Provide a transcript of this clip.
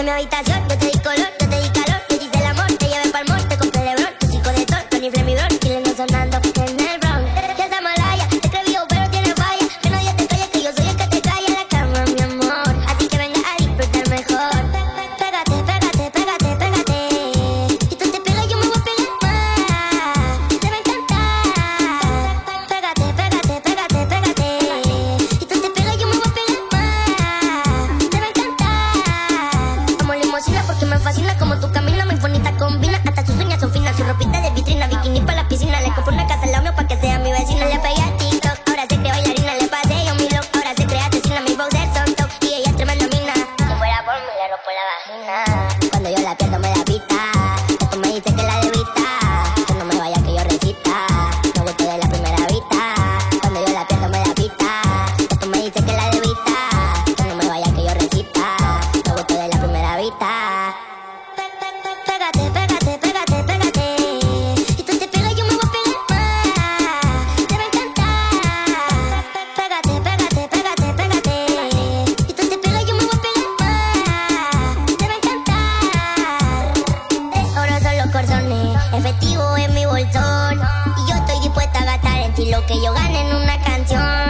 que mi habitación yo te di color. bikini pa' la piscina. Le compré una casa al lado para que sea mi vecina. Le pegué a TikTok, ahora se cree bailarina. Le pasé yo mi blog, ahora se cree asesina. Mi boxer son top y ella es tremenda mina. Si fuera por mí, le rompo la vagina. Cuando yo la pierdo me da pita. efectivo en mi bolsón. Y yo estoy dispuesta a gastar en ti lo que yo gane en una canción.